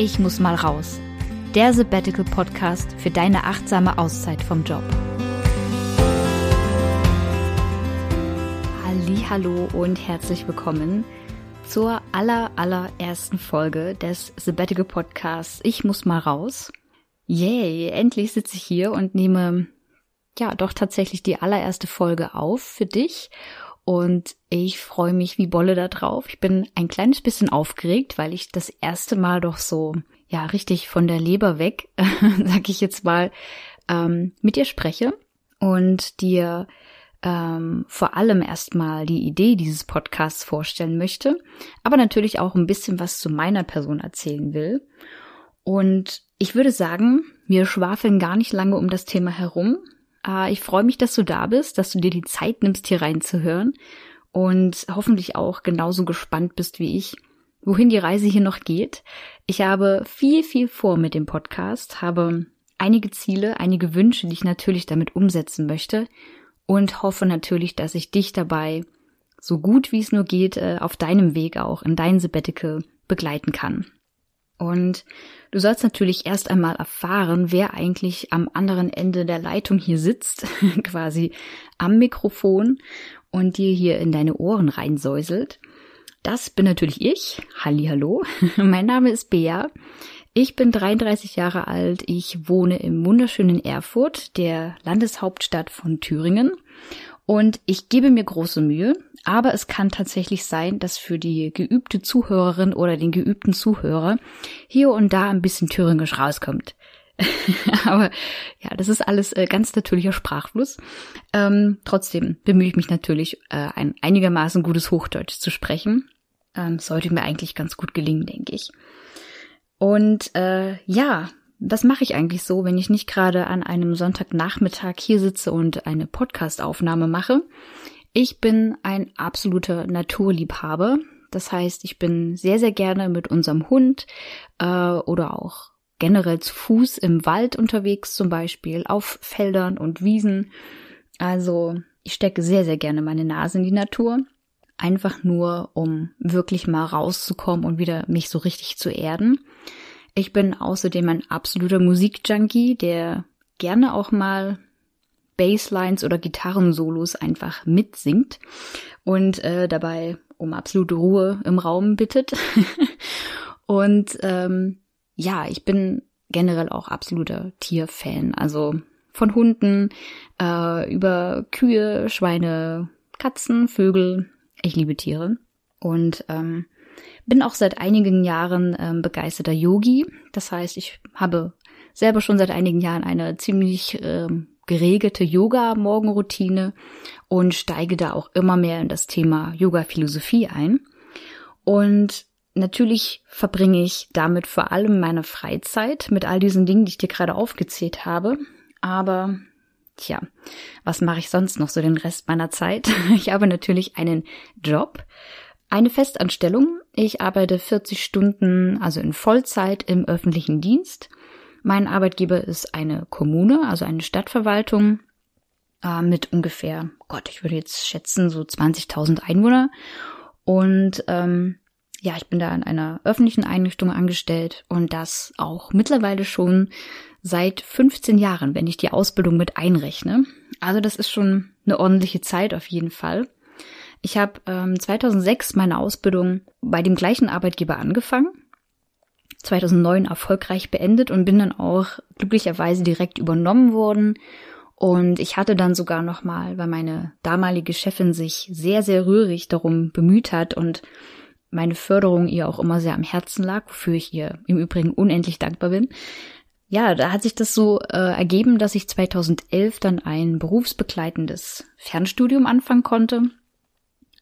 Ich muss mal raus. Der Sabbatical Podcast für deine achtsame Auszeit vom Job. Hallo und herzlich willkommen zur aller allerersten Folge des Sabbatical Podcasts. Ich muss mal raus. Yay, endlich sitze ich hier und nehme ja doch tatsächlich die allererste Folge auf für dich und ich freue mich wie Bolle da drauf. Ich bin ein kleines bisschen aufgeregt, weil ich das erste Mal doch so, ja, richtig von der Leber weg, sag ich jetzt mal, ähm, mit dir spreche und dir ähm, vor allem erstmal die Idee dieses Podcasts vorstellen möchte, aber natürlich auch ein bisschen was zu meiner Person erzählen will. Und ich würde sagen, wir schwafeln gar nicht lange um das Thema herum, ich freue mich, dass du da bist, dass du dir die Zeit nimmst, hier reinzuhören und hoffentlich auch genauso gespannt bist wie ich, wohin die Reise hier noch geht. Ich habe viel, viel vor mit dem Podcast, habe einige Ziele, einige Wünsche, die ich natürlich damit umsetzen möchte und hoffe natürlich, dass ich dich dabei so gut wie es nur geht äh, auf deinem Weg auch in dein Sabbatical begleiten kann. Und du sollst natürlich erst einmal erfahren, wer eigentlich am anderen Ende der Leitung hier sitzt, quasi am Mikrofon und dir hier in deine Ohren reinsäuselt. Das bin natürlich ich. Hallo. mein Name ist Bea. Ich bin 33 Jahre alt. Ich wohne im wunderschönen Erfurt, der Landeshauptstadt von Thüringen. Und ich gebe mir große Mühe, aber es kann tatsächlich sein, dass für die geübte Zuhörerin oder den geübten Zuhörer hier und da ein bisschen thüringisch rauskommt. aber ja, das ist alles äh, ganz natürlicher Sprachfluss. Ähm, trotzdem bemühe ich mich natürlich, äh, ein einigermaßen gutes Hochdeutsch zu sprechen. Ähm, sollte mir eigentlich ganz gut gelingen, denke ich. Und äh, ja, was mache ich eigentlich so, wenn ich nicht gerade an einem Sonntagnachmittag hier sitze und eine Podcastaufnahme mache? Ich bin ein absoluter Naturliebhaber. Das heißt, ich bin sehr, sehr gerne mit unserem Hund äh, oder auch generell zu Fuß im Wald unterwegs, zum Beispiel auf Feldern und Wiesen. Also ich stecke sehr, sehr gerne meine Nase in die Natur. Einfach nur, um wirklich mal rauszukommen und wieder mich so richtig zu erden. Ich bin außerdem ein absoluter Musikjunkie, der gerne auch mal Basslines oder Gitarrensolos einfach mitsingt und äh, dabei um absolute Ruhe im Raum bittet. und ähm, ja, ich bin generell auch absoluter Tierfan. Also von Hunden äh, über Kühe, Schweine, Katzen, Vögel. Ich liebe Tiere. Und ähm, bin auch seit einigen Jahren ähm, begeisterter Yogi. Das heißt, ich habe selber schon seit einigen Jahren eine ziemlich ähm, geregelte Yoga-Morgenroutine und steige da auch immer mehr in das Thema Yoga-Philosophie ein. Und natürlich verbringe ich damit vor allem meine Freizeit mit all diesen Dingen, die ich dir gerade aufgezählt habe. Aber Tja, was mache ich sonst noch so den Rest meiner Zeit? Ich habe natürlich einen Job, eine Festanstellung. Ich arbeite 40 Stunden, also in Vollzeit im öffentlichen Dienst mein Arbeitgeber ist eine Kommune, also eine Stadtverwaltung äh, mit ungefähr, Gott, ich würde jetzt schätzen, so 20.000 Einwohner. Und ähm, ja, ich bin da in einer öffentlichen Einrichtung angestellt und das auch mittlerweile schon seit 15 Jahren, wenn ich die Ausbildung mit einrechne. Also das ist schon eine ordentliche Zeit auf jeden Fall. Ich habe ähm, 2006 meine Ausbildung bei dem gleichen Arbeitgeber angefangen 2009 erfolgreich beendet und bin dann auch glücklicherweise direkt übernommen worden. Und ich hatte dann sogar nochmal, weil meine damalige Chefin sich sehr, sehr rührig darum bemüht hat und meine Förderung ihr auch immer sehr am Herzen lag, wofür ich ihr im Übrigen unendlich dankbar bin. Ja, da hat sich das so äh, ergeben, dass ich 2011 dann ein berufsbegleitendes Fernstudium anfangen konnte.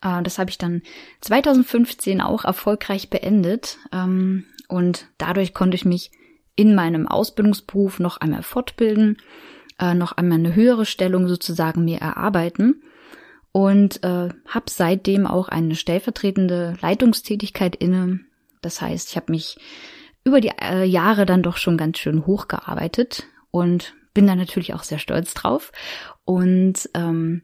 Äh, das habe ich dann 2015 auch erfolgreich beendet. Ähm, und dadurch konnte ich mich in meinem Ausbildungsberuf noch einmal fortbilden, äh, noch einmal eine höhere Stellung sozusagen mir erarbeiten und äh, habe seitdem auch eine stellvertretende Leitungstätigkeit inne. Das heißt, ich habe mich über die äh, Jahre dann doch schon ganz schön hochgearbeitet und bin da natürlich auch sehr stolz drauf. Und ähm,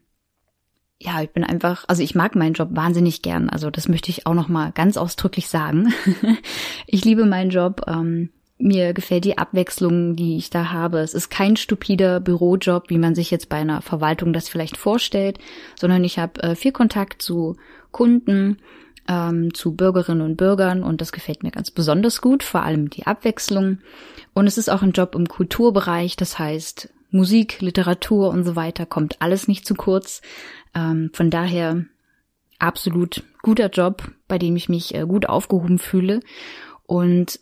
ja, ich bin einfach, also ich mag meinen Job wahnsinnig gern. Also das möchte ich auch noch mal ganz ausdrücklich sagen. ich liebe meinen Job. Ähm, mir gefällt die Abwechslung, die ich da habe. Es ist kein stupider Bürojob, wie man sich jetzt bei einer Verwaltung das vielleicht vorstellt, sondern ich habe äh, viel Kontakt zu Kunden, ähm, zu Bürgerinnen und Bürgern und das gefällt mir ganz besonders gut, vor allem die Abwechslung. Und es ist auch ein Job im Kulturbereich, das heißt Musik, Literatur und so weiter kommt alles nicht zu kurz. Ähm, von daher absolut guter Job, bei dem ich mich äh, gut aufgehoben fühle. Und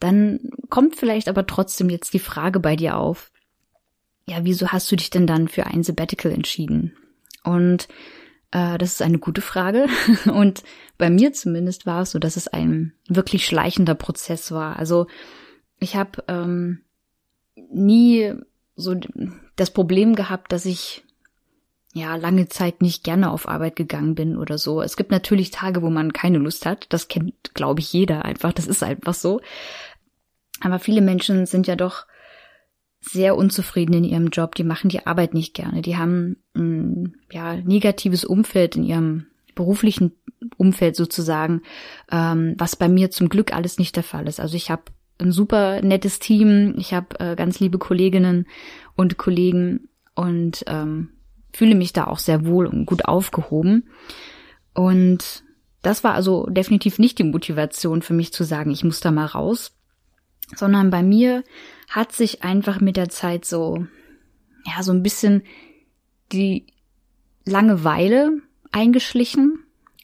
dann kommt vielleicht aber trotzdem jetzt die Frage bei dir auf, ja, wieso hast du dich denn dann für ein Sabbatical entschieden? Und äh, das ist eine gute Frage. Und bei mir zumindest war es so, dass es ein wirklich schleichender Prozess war. Also ich habe ähm, nie so das Problem gehabt, dass ich ja lange Zeit nicht gerne auf Arbeit gegangen bin oder so. Es gibt natürlich Tage, wo man keine Lust hat. Das kennt, glaube ich, jeder einfach. Das ist einfach so. Aber viele Menschen sind ja doch sehr unzufrieden in ihrem Job. Die machen die Arbeit nicht gerne. Die haben ein ja, negatives Umfeld in ihrem beruflichen Umfeld sozusagen, ähm, was bei mir zum Glück alles nicht der Fall ist. Also ich habe ein super nettes Team, ich habe äh, ganz liebe Kolleginnen und Kollegen und ähm, fühle mich da auch sehr wohl und gut aufgehoben. Und das war also definitiv nicht die Motivation für mich zu sagen, ich muss da mal raus, sondern bei mir hat sich einfach mit der Zeit so, ja, so ein bisschen die Langeweile eingeschlichen,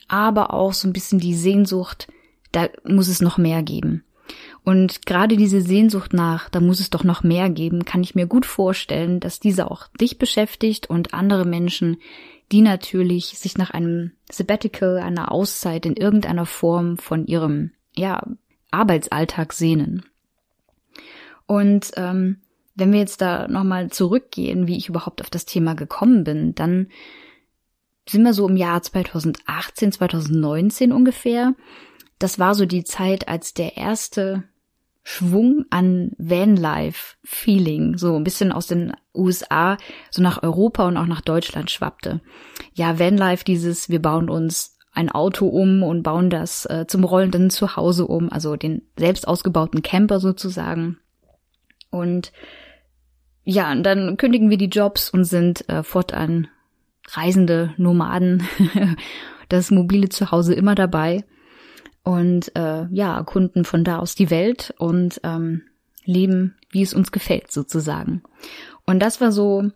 aber auch so ein bisschen die Sehnsucht, da muss es noch mehr geben. Und gerade diese Sehnsucht nach, da muss es doch noch mehr geben, kann ich mir gut vorstellen, dass diese auch dich beschäftigt und andere Menschen, die natürlich sich nach einem Sabbatical, einer Auszeit in irgendeiner Form von ihrem, ja, Arbeitsalltag sehnen. Und ähm, wenn wir jetzt da nochmal zurückgehen, wie ich überhaupt auf das Thema gekommen bin, dann sind wir so im Jahr 2018, 2019 ungefähr. Das war so die Zeit, als der erste Schwung an Vanlife-Feeling, so ein bisschen aus den USA, so nach Europa und auch nach Deutschland schwappte. Ja, Vanlife, dieses, wir bauen uns ein Auto um und bauen das äh, zum rollenden Zuhause um, also den selbst ausgebauten Camper sozusagen. Und ja, und dann kündigen wir die Jobs und sind äh, fortan reisende Nomaden, das mobile Zuhause immer dabei und äh, ja, erkunden von da aus die Welt und ähm, leben, wie es uns gefällt, sozusagen. Und das war so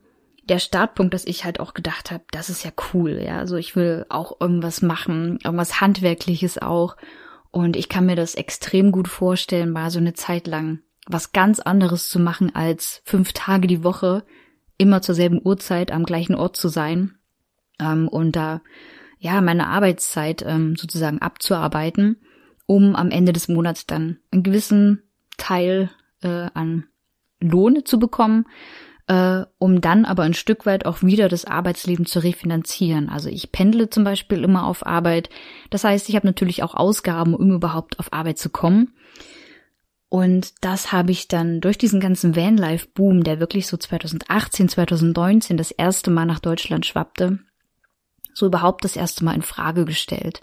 der Startpunkt, dass ich halt auch gedacht habe, das ist ja cool, ja. Also ich will auch irgendwas machen, irgendwas Handwerkliches auch. Und ich kann mir das extrem gut vorstellen, mal so eine Zeit lang was ganz anderes zu machen, als fünf Tage die Woche immer zur selben Uhrzeit am gleichen Ort zu sein ähm, und da ja, meine Arbeitszeit ähm, sozusagen abzuarbeiten, um am Ende des Monats dann einen gewissen Teil äh, an Lohn zu bekommen, äh, um dann aber ein Stück weit auch wieder das Arbeitsleben zu refinanzieren. Also ich pendle zum Beispiel immer auf Arbeit. Das heißt, ich habe natürlich auch Ausgaben, um überhaupt auf Arbeit zu kommen. Und das habe ich dann durch diesen ganzen Vanlife-Boom, der wirklich so 2018, 2019 das erste Mal nach Deutschland schwappte, so überhaupt das erste Mal in Frage gestellt.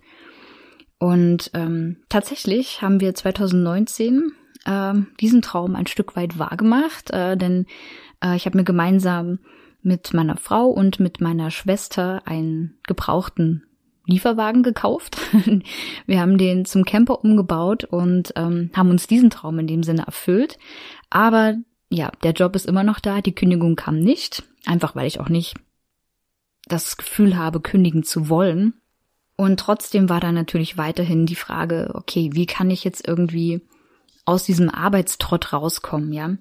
Und ähm, tatsächlich haben wir 2019 äh, diesen Traum ein Stück weit wahrgemacht, äh, denn äh, ich habe mir gemeinsam mit meiner Frau und mit meiner Schwester einen gebrauchten Lieferwagen gekauft. wir haben den zum Camper umgebaut und ähm, haben uns diesen Traum in dem Sinne erfüllt. Aber ja, der Job ist immer noch da, die Kündigung kam nicht, einfach weil ich auch nicht das Gefühl habe, kündigen zu wollen. Und trotzdem war da natürlich weiterhin die Frage, okay, wie kann ich jetzt irgendwie aus diesem Arbeitstrott rauskommen, ja?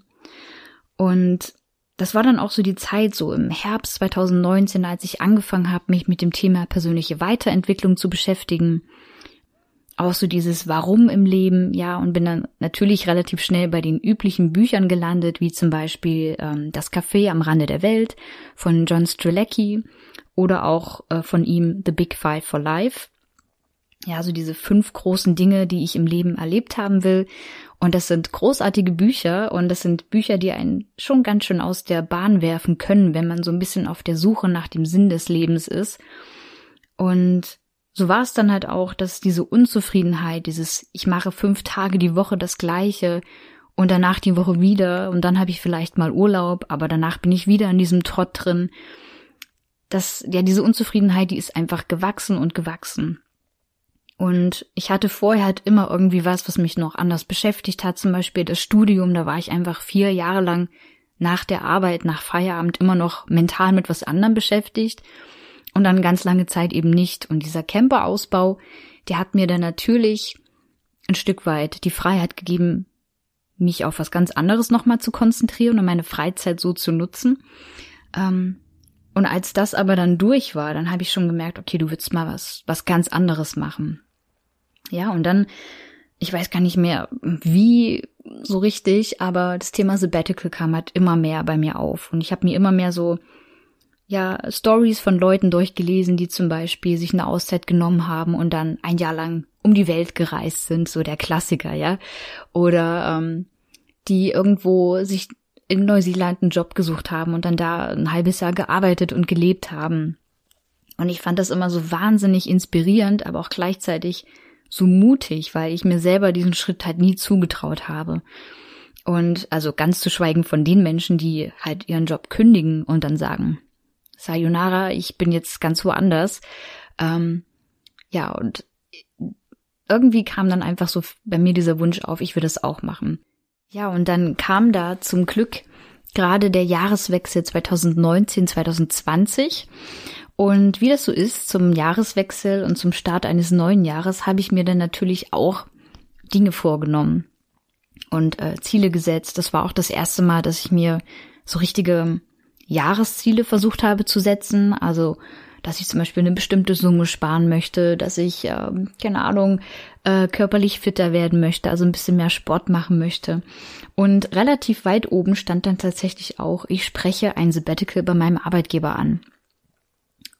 Und das war dann auch so die Zeit, so im Herbst 2019, als ich angefangen habe, mich mit dem Thema persönliche Weiterentwicklung zu beschäftigen. Auch so dieses Warum im Leben, ja, und bin dann natürlich relativ schnell bei den üblichen Büchern gelandet, wie zum Beispiel ähm, Das Café am Rande der Welt von John Strzelecki oder auch äh, von ihm The Big Five for Life. ja, so diese fünf großen Dinge, die ich im Leben erlebt haben will. Und das sind großartige Bücher und das sind Bücher, die einen schon ganz schön aus der Bahn werfen können, wenn man so ein bisschen auf der Suche nach dem Sinn des Lebens ist. Und so war es dann halt auch, dass diese Unzufriedenheit, dieses ich mache fünf Tage die Woche das gleiche und danach die Woche wieder und dann habe ich vielleicht mal Urlaub, aber danach bin ich wieder in diesem Trott drin. Das, ja, diese Unzufriedenheit, die ist einfach gewachsen und gewachsen. Und ich hatte vorher halt immer irgendwie was, was mich noch anders beschäftigt hat, zum Beispiel das Studium, da war ich einfach vier Jahre lang nach der Arbeit, nach Feierabend immer noch mental mit was anderem beschäftigt und dann ganz lange Zeit eben nicht. Und dieser Camperausbau, der hat mir dann natürlich ein Stück weit die Freiheit gegeben, mich auf was ganz anderes nochmal zu konzentrieren und meine Freizeit so zu nutzen. Ähm, und als das aber dann durch war, dann habe ich schon gemerkt, okay, du willst mal was, was ganz anderes machen. Ja, und dann, ich weiß gar nicht mehr, wie so richtig, aber das Thema Sabbatical kam halt immer mehr bei mir auf. Und ich habe mir immer mehr so, ja, Stories von Leuten durchgelesen, die zum Beispiel sich eine Auszeit genommen haben und dann ein Jahr lang um die Welt gereist sind, so der Klassiker, ja. Oder ähm, die irgendwo sich in Neuseeland einen Job gesucht haben und dann da ein halbes Jahr gearbeitet und gelebt haben. Und ich fand das immer so wahnsinnig inspirierend, aber auch gleichzeitig so mutig, weil ich mir selber diesen Schritt halt nie zugetraut habe. Und also ganz zu schweigen von den Menschen, die halt ihren Job kündigen und dann sagen, Sayonara, ich bin jetzt ganz woanders. Ähm, ja, und irgendwie kam dann einfach so bei mir dieser Wunsch auf, ich will das auch machen. Ja, und dann kam da zum Glück gerade der Jahreswechsel 2019, 2020. Und wie das so ist, zum Jahreswechsel und zum Start eines neuen Jahres habe ich mir dann natürlich auch Dinge vorgenommen und äh, Ziele gesetzt. Das war auch das erste Mal, dass ich mir so richtige Jahresziele versucht habe zu setzen. Also dass ich zum Beispiel eine bestimmte Summe sparen möchte, dass ich, äh, keine Ahnung, äh, körperlich fitter werden möchte, also ein bisschen mehr Sport machen möchte. Und relativ weit oben stand dann tatsächlich auch, ich spreche ein Sabbatical bei meinem Arbeitgeber an.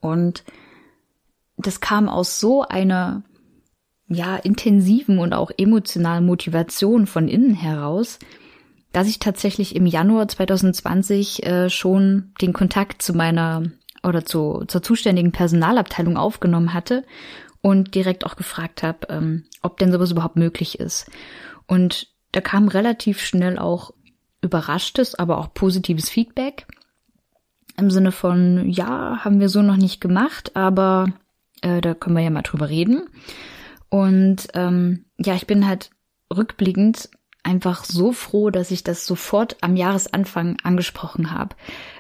Und das kam aus so einer ja intensiven und auch emotionalen Motivation von innen heraus, dass ich tatsächlich im Januar 2020 äh, schon den Kontakt zu meiner oder zu, zur zuständigen Personalabteilung aufgenommen hatte und direkt auch gefragt habe, ähm, ob denn sowas überhaupt möglich ist. Und da kam relativ schnell auch überraschtes, aber auch positives Feedback. Im Sinne von, ja, haben wir so noch nicht gemacht, aber äh, da können wir ja mal drüber reden. Und ähm, ja, ich bin halt rückblickend einfach so froh, dass ich das sofort am Jahresanfang angesprochen habe,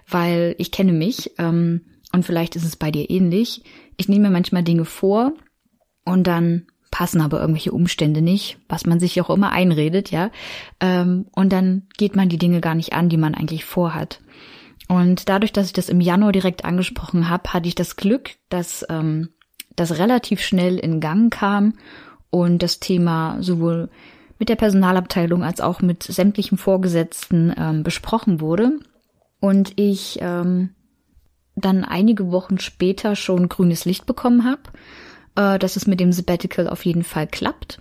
weil ich kenne mich. Ähm, und vielleicht ist es bei dir ähnlich. Ich nehme manchmal Dinge vor und dann passen aber irgendwelche Umstände nicht, was man sich auch immer einredet, ja. Ähm, und dann geht man die Dinge gar nicht an, die man eigentlich vorhat. Und dadurch, dass ich das im Januar direkt angesprochen habe, hatte ich das Glück, dass ähm, das relativ schnell in Gang kam und das Thema sowohl mit der Personalabteilung als auch mit sämtlichen Vorgesetzten ähm, besprochen wurde. Und ich ähm, dann einige Wochen später schon grünes Licht bekommen habe, äh, dass es mit dem Sabbatical auf jeden Fall klappt.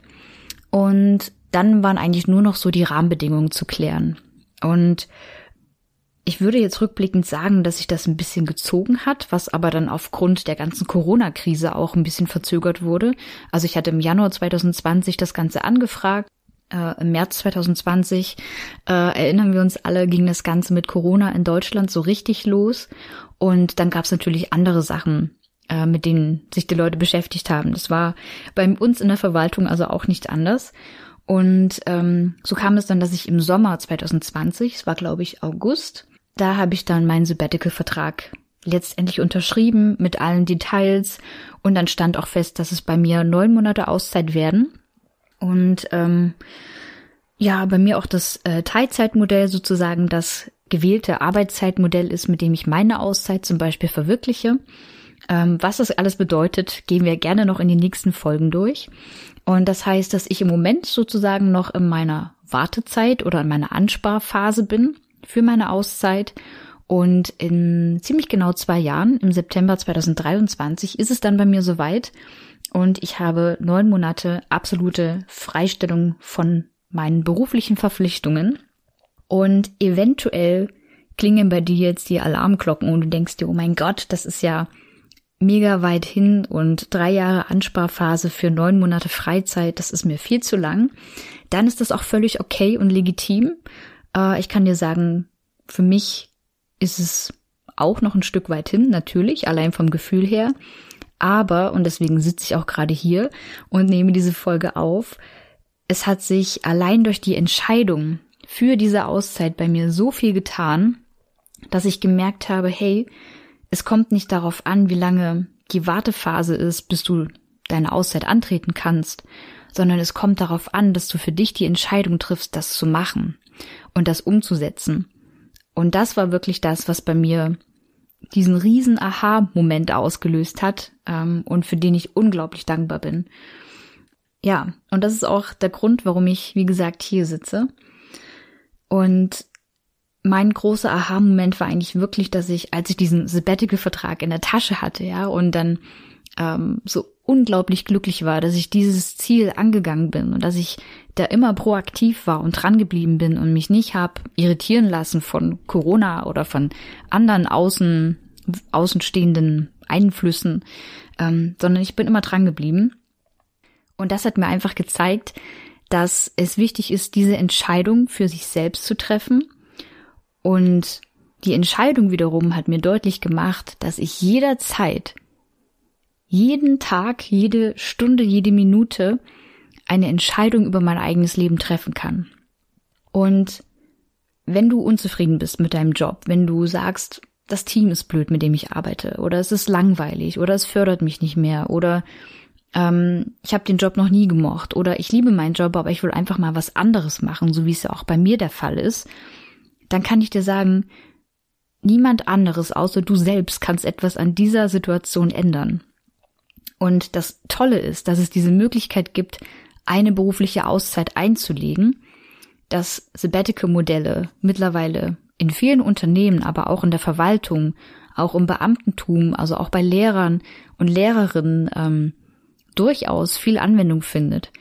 Und dann waren eigentlich nur noch so die Rahmenbedingungen zu klären. Und ich würde jetzt rückblickend sagen, dass sich das ein bisschen gezogen hat, was aber dann aufgrund der ganzen Corona-Krise auch ein bisschen verzögert wurde. Also ich hatte im Januar 2020 das Ganze angefragt. Äh, Im März 2020 äh, erinnern wir uns alle, ging das Ganze mit Corona in Deutschland so richtig los. Und dann gab es natürlich andere Sachen, äh, mit denen sich die Leute beschäftigt haben. Das war bei uns in der Verwaltung also auch nicht anders. Und ähm, so kam es dann, dass ich im Sommer 2020, es war glaube ich August, da habe ich dann meinen Sabbatical-Vertrag letztendlich unterschrieben mit allen Details und dann stand auch fest, dass es bei mir neun Monate Auszeit werden. Und ähm, ja, bei mir auch das äh, Teilzeitmodell sozusagen das gewählte Arbeitszeitmodell ist, mit dem ich meine Auszeit zum Beispiel verwirkliche. Ähm, was das alles bedeutet, gehen wir gerne noch in den nächsten Folgen durch. Und das heißt, dass ich im Moment sozusagen noch in meiner Wartezeit oder in meiner Ansparphase bin für meine Auszeit. Und in ziemlich genau zwei Jahren, im September 2023, ist es dann bei mir soweit. Und ich habe neun Monate absolute Freistellung von meinen beruflichen Verpflichtungen und eventuell klingen bei dir jetzt die Alarmglocken und du denkst dir, oh mein Gott, das ist ja mega weit hin und drei Jahre Ansparphase für neun Monate Freizeit, das ist mir viel zu lang, dann ist das auch völlig okay und legitim. Äh, ich kann dir sagen, für mich ist es auch noch ein Stück weit hin, natürlich, allein vom Gefühl her. Aber, und deswegen sitze ich auch gerade hier und nehme diese Folge auf, es hat sich allein durch die Entscheidung für diese Auszeit bei mir so viel getan, dass ich gemerkt habe, hey, es kommt nicht darauf an, wie lange die Wartephase ist, bis du deine Auszeit antreten kannst, sondern es kommt darauf an, dass du für dich die Entscheidung triffst, das zu machen und das umzusetzen. Und das war wirklich das, was bei mir diesen riesen Aha-Moment ausgelöst hat ähm, und für den ich unglaublich dankbar bin. Ja, und das ist auch der Grund, warum ich, wie gesagt, hier sitze. Und mein großer Aha-Moment war eigentlich wirklich, dass ich, als ich diesen Sabbatical-Vertrag in der Tasche hatte, ja, und dann ähm, so unglaublich glücklich war, dass ich dieses Ziel angegangen bin und dass ich da immer proaktiv war und dran geblieben bin und mich nicht hab irritieren lassen von Corona oder von anderen außen, außenstehenden Einflüssen, ähm, sondern ich bin immer dran geblieben. Und das hat mir einfach gezeigt, dass es wichtig ist, diese Entscheidung für sich selbst zu treffen und die Entscheidung wiederum hat mir deutlich gemacht, dass ich jederzeit, jeden Tag, jede Stunde, jede Minute eine Entscheidung über mein eigenes Leben treffen kann. Und wenn du unzufrieden bist mit deinem Job, wenn du sagst, das Team ist blöd, mit dem ich arbeite, oder es ist langweilig, oder es fördert mich nicht mehr, oder ähm, ich habe den Job noch nie gemocht, oder ich liebe meinen Job, aber ich will einfach mal was anderes machen, so wie es ja auch bei mir der Fall ist, dann kann ich dir sagen, niemand anderes außer du selbst kannst etwas an dieser Situation ändern. Und das Tolle ist, dass es diese Möglichkeit gibt, eine berufliche Auszeit einzulegen, dass Sabbatical-Modelle mittlerweile in vielen Unternehmen, aber auch in der Verwaltung, auch im Beamtentum, also auch bei Lehrern und Lehrerinnen ähm, durchaus viel Anwendung findet.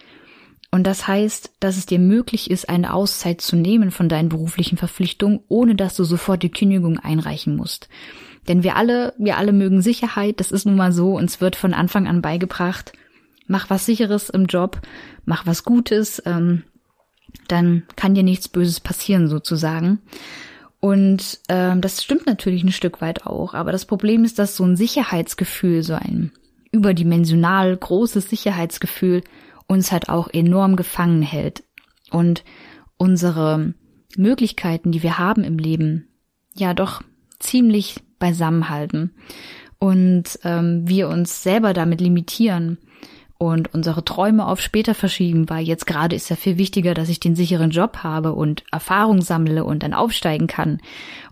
Und das heißt, dass es dir möglich ist, eine Auszeit zu nehmen von deinen beruflichen Verpflichtungen, ohne dass du sofort die Kündigung einreichen musst. Denn wir alle, wir alle mögen Sicherheit, das ist nun mal so, uns wird von Anfang an beigebracht, mach was sicheres im Job, mach was Gutes, ähm, dann kann dir nichts Böses passieren sozusagen. Und ähm, das stimmt natürlich ein Stück weit auch, aber das Problem ist, dass so ein Sicherheitsgefühl, so ein überdimensional großes Sicherheitsgefühl uns halt auch enorm gefangen hält. Und unsere Möglichkeiten, die wir haben im Leben, ja doch ziemlich beisammenhalten. Und ähm, wir uns selber damit limitieren und unsere Träume auf später verschieben, weil jetzt gerade ist ja viel wichtiger, dass ich den sicheren Job habe und Erfahrung sammle und dann aufsteigen kann.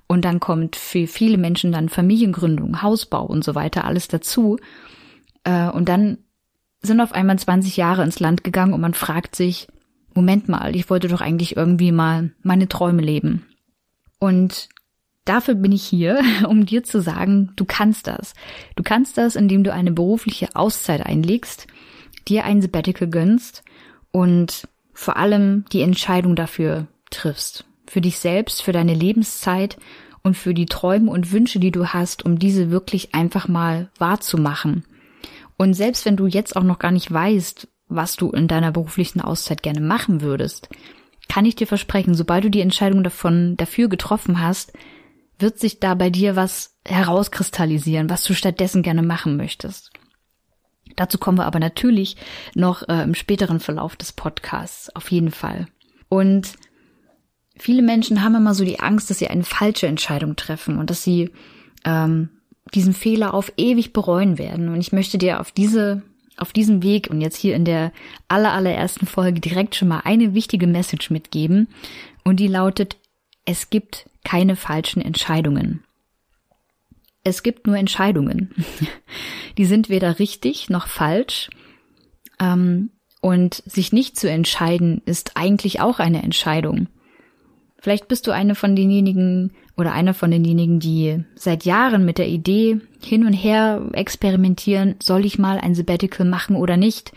Und dann kommt für viele Menschen dann Familiengründung, Hausbau und so weiter alles dazu. Äh, und dann sind auf einmal 20 Jahre ins Land gegangen und man fragt sich, Moment mal, ich wollte doch eigentlich irgendwie mal meine Träume leben. Und dafür bin ich hier, um dir zu sagen, du kannst das. Du kannst das, indem du eine berufliche Auszeit einlegst, dir ein Sabbatical gönnst und vor allem die Entscheidung dafür triffst. Für dich selbst, für deine Lebenszeit und für die Träume und Wünsche, die du hast, um diese wirklich einfach mal wahrzumachen und selbst wenn du jetzt auch noch gar nicht weißt, was du in deiner beruflichen Auszeit gerne machen würdest, kann ich dir versprechen, sobald du die Entscheidung davon dafür getroffen hast, wird sich da bei dir was herauskristallisieren, was du stattdessen gerne machen möchtest. Dazu kommen wir aber natürlich noch äh, im späteren Verlauf des Podcasts, auf jeden Fall. Und viele Menschen haben immer so die Angst, dass sie eine falsche Entscheidung treffen und dass sie ähm, diesen Fehler auf ewig bereuen werden. Und ich möchte dir auf diese, auf diesem Weg und jetzt hier in der aller, allerersten Folge direkt schon mal eine wichtige Message mitgeben. Und die lautet, es gibt keine falschen Entscheidungen. Es gibt nur Entscheidungen. Die sind weder richtig noch falsch. Ähm, und sich nicht zu entscheiden, ist eigentlich auch eine Entscheidung. Vielleicht bist du eine von denjenigen oder einer von denjenigen, die seit Jahren mit der Idee hin und her experimentieren, soll ich mal ein Sabbatical machen oder nicht?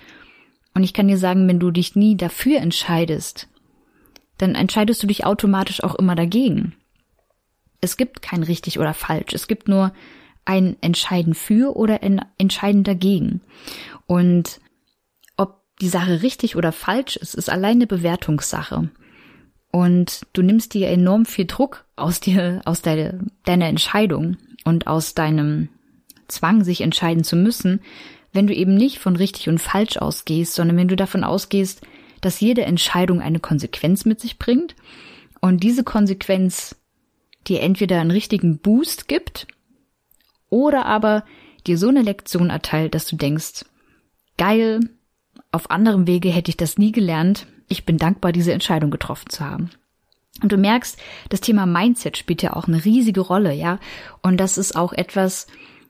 Und ich kann dir sagen, wenn du dich nie dafür entscheidest, dann entscheidest du dich automatisch auch immer dagegen. Es gibt kein richtig oder falsch. Es gibt nur ein Entscheiden für oder ein Entscheiden dagegen. Und ob die Sache richtig oder falsch ist, ist allein eine Bewertungssache. Und du nimmst dir enorm viel Druck aus dir, aus deiner, deiner Entscheidung und aus deinem Zwang, sich entscheiden zu müssen, wenn du eben nicht von richtig und falsch ausgehst, sondern wenn du davon ausgehst, dass jede Entscheidung eine Konsequenz mit sich bringt und diese Konsequenz dir entweder einen richtigen Boost gibt oder aber dir so eine Lektion erteilt, dass du denkst, geil, auf anderem Wege hätte ich das nie gelernt, ich bin dankbar, diese Entscheidung getroffen zu haben. Und du merkst, das Thema Mindset spielt ja auch eine riesige Rolle, ja. Und das ist auch etwas,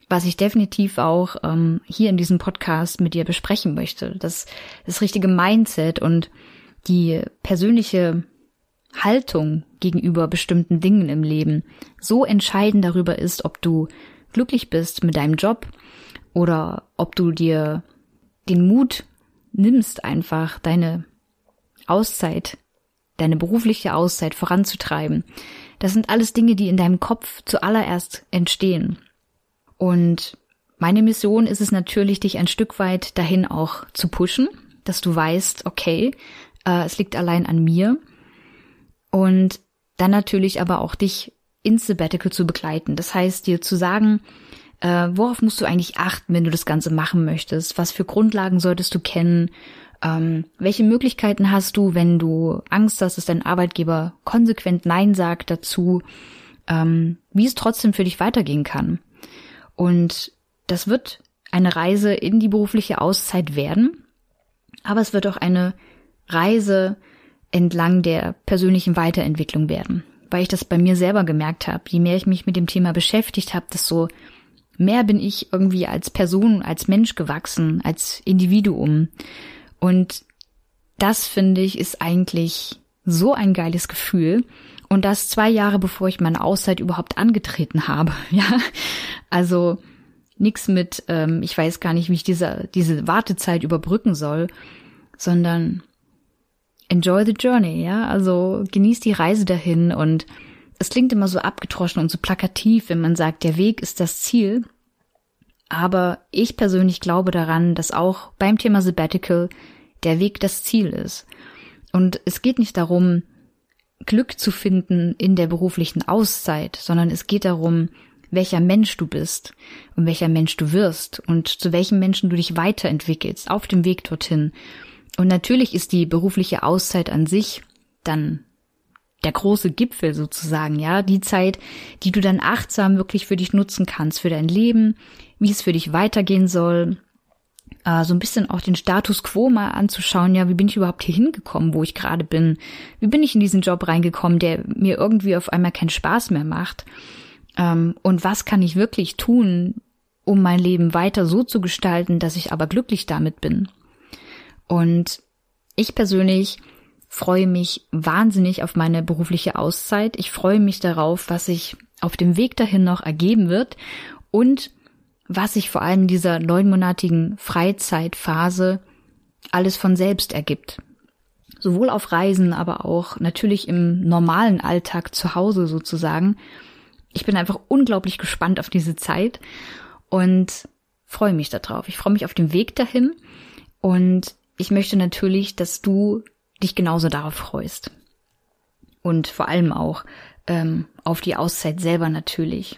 was ich definitiv auch ähm, hier in diesem Podcast mit dir besprechen möchte. Das, das richtige Mindset und die persönliche Haltung gegenüber bestimmten Dingen im Leben so entscheidend darüber ist, ob du glücklich bist mit deinem Job oder ob du dir den Mut nimmst, einfach deine Auszeit, deine berufliche Auszeit voranzutreiben. Das sind alles Dinge, die in deinem Kopf zuallererst entstehen. Und meine Mission ist es natürlich, dich ein Stück weit dahin auch zu pushen, dass du weißt, okay, äh, es liegt allein an mir. Und dann natürlich aber auch dich ins Sabbatical zu begleiten. Das heißt, dir zu sagen, äh, worauf musst du eigentlich achten, wenn du das Ganze machen möchtest? Was für Grundlagen solltest du kennen? Ähm, welche Möglichkeiten hast du, wenn du Angst hast, dass dein Arbeitgeber konsequent Nein sagt dazu, ähm, wie es trotzdem für dich weitergehen kann? Und das wird eine Reise in die berufliche Auszeit werden, aber es wird auch eine Reise entlang der persönlichen Weiterentwicklung werden, weil ich das bei mir selber gemerkt habe. Je mehr ich mich mit dem Thema beschäftigt habe, desto mehr bin ich irgendwie als Person, als Mensch gewachsen, als Individuum. Und das finde ich ist eigentlich so ein geiles Gefühl. Und das zwei Jahre bevor ich meine Auszeit überhaupt angetreten habe. Ja, also nichts mit, ähm, ich weiß gar nicht, wie ich diese, diese Wartezeit überbrücken soll, sondern enjoy the journey, ja. Also genieß die Reise dahin und es klingt immer so abgetroschen und so plakativ, wenn man sagt, der Weg ist das Ziel. Aber ich persönlich glaube daran, dass auch beim Thema Sabbatical der Weg das Ziel ist. Und es geht nicht darum, Glück zu finden in der beruflichen Auszeit, sondern es geht darum, welcher Mensch du bist und welcher Mensch du wirst und zu welchem Menschen du dich weiterentwickelst auf dem Weg dorthin. Und natürlich ist die berufliche Auszeit an sich dann der große Gipfel sozusagen, ja, die Zeit, die du dann achtsam wirklich für dich nutzen kannst, für dein Leben, wie es für dich weitergehen soll, äh, so ein bisschen auch den Status quo mal anzuschauen, ja, wie bin ich überhaupt hier hingekommen, wo ich gerade bin? Wie bin ich in diesen Job reingekommen, der mir irgendwie auf einmal keinen Spaß mehr macht? Ähm, und was kann ich wirklich tun, um mein Leben weiter so zu gestalten, dass ich aber glücklich damit bin? Und ich persönlich freue mich wahnsinnig auf meine berufliche Auszeit. Ich freue mich darauf, was sich auf dem Weg dahin noch ergeben wird und was sich vor allem dieser neunmonatigen Freizeitphase alles von selbst ergibt. Sowohl auf Reisen, aber auch natürlich im normalen Alltag zu Hause sozusagen. Ich bin einfach unglaublich gespannt auf diese Zeit und freue mich darauf. Ich freue mich auf den Weg dahin und ich möchte natürlich, dass du dich genauso darauf freust. Und vor allem auch ähm, auf die Auszeit selber natürlich.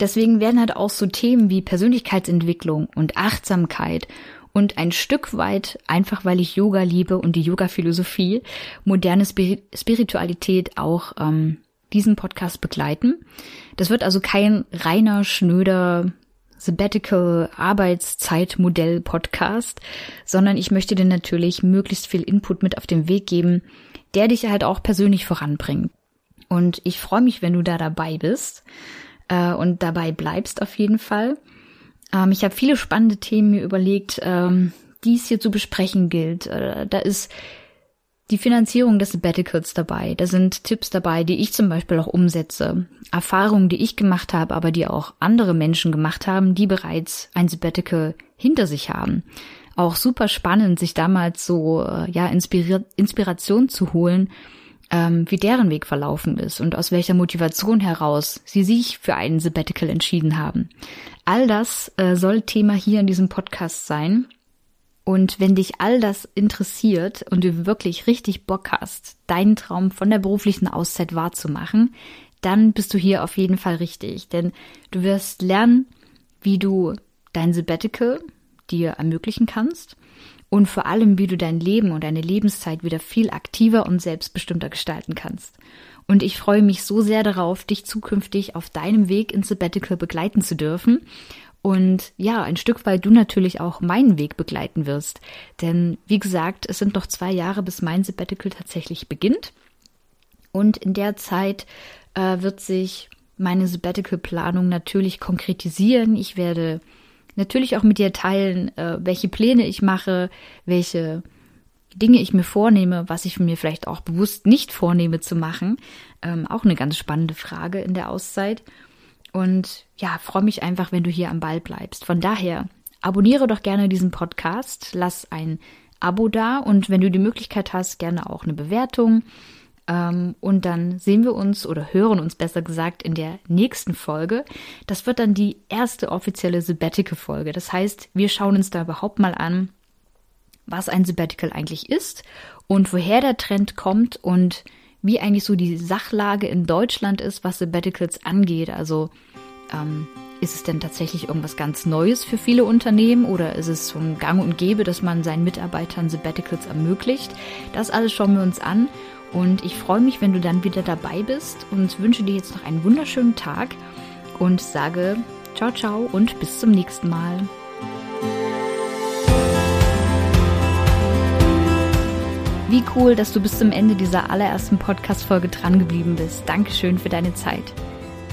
Deswegen werden halt auch so Themen wie Persönlichkeitsentwicklung und Achtsamkeit und ein Stück weit, einfach weil ich Yoga liebe und die Yoga-Philosophie, moderne Spiritualität auch ähm, diesen Podcast begleiten. Das wird also kein reiner, schnöder Sabbatical Arbeitszeitmodell Podcast, sondern ich möchte dir natürlich möglichst viel Input mit auf den Weg geben, der dich halt auch persönlich voranbringt. Und ich freue mich, wenn du da dabei bist äh, und dabei bleibst auf jeden Fall. Ähm, ich habe viele spannende Themen mir überlegt, ähm, die es hier zu besprechen gilt. Äh, da ist die Finanzierung des Sabbaticals dabei. Da sind Tipps dabei, die ich zum Beispiel auch umsetze. Erfahrungen, die ich gemacht habe, aber die auch andere Menschen gemacht haben, die bereits ein Sabbatical hinter sich haben. Auch super spannend, sich damals so äh, ja Inspira Inspiration zu holen, ähm, wie deren Weg verlaufen ist und aus welcher Motivation heraus sie sich für einen Sabbatical entschieden haben. All das äh, soll Thema hier in diesem Podcast sein. Und wenn dich all das interessiert und du wirklich richtig Bock hast, deinen Traum von der beruflichen Auszeit wahrzumachen, dann bist du hier auf jeden Fall richtig. Denn du wirst lernen, wie du dein Sabbatical dir ermöglichen kannst und vor allem, wie du dein Leben und deine Lebenszeit wieder viel aktiver und selbstbestimmter gestalten kannst. Und ich freue mich so sehr darauf, dich zukünftig auf deinem Weg ins Sabbatical begleiten zu dürfen und ja, ein Stück weit du natürlich auch meinen Weg begleiten wirst. Denn wie gesagt, es sind noch zwei Jahre, bis mein Sabbatical tatsächlich beginnt. Und in der Zeit äh, wird sich meine Sabbatical-Planung natürlich konkretisieren. Ich werde natürlich auch mit dir teilen, äh, welche Pläne ich mache, welche Dinge ich mir vornehme, was ich mir vielleicht auch bewusst nicht vornehme zu machen. Ähm, auch eine ganz spannende Frage in der Auszeit. Und ja, freue mich einfach, wenn du hier am Ball bleibst. Von daher, abonniere doch gerne diesen Podcast, lass ein Abo da und wenn du die Möglichkeit hast, gerne auch eine Bewertung. Ähm, und dann sehen wir uns oder hören uns besser gesagt in der nächsten Folge. Das wird dann die erste offizielle Sabbatical-Folge. Das heißt, wir schauen uns da überhaupt mal an, was ein Sabbatical eigentlich ist und woher der Trend kommt und wie eigentlich so die Sachlage in Deutschland ist, was Sabbaticals angeht. Also ähm, ist es denn tatsächlich irgendwas ganz Neues für viele Unternehmen oder ist es ein Gang und Gäbe, dass man seinen Mitarbeitern Sabbaticals ermöglicht? Das alles schauen wir uns an und ich freue mich, wenn du dann wieder dabei bist und wünsche dir jetzt noch einen wunderschönen Tag und sage ciao ciao und bis zum nächsten Mal. Wie cool, dass du bis zum Ende dieser allerersten Podcast-Folge drangeblieben bist. Dankeschön für deine Zeit.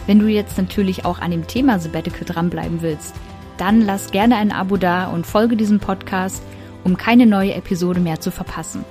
Wenn du jetzt natürlich auch an dem Thema Sabbatical dranbleiben willst, dann lass gerne ein Abo da und folge diesem Podcast, um keine neue Episode mehr zu verpassen.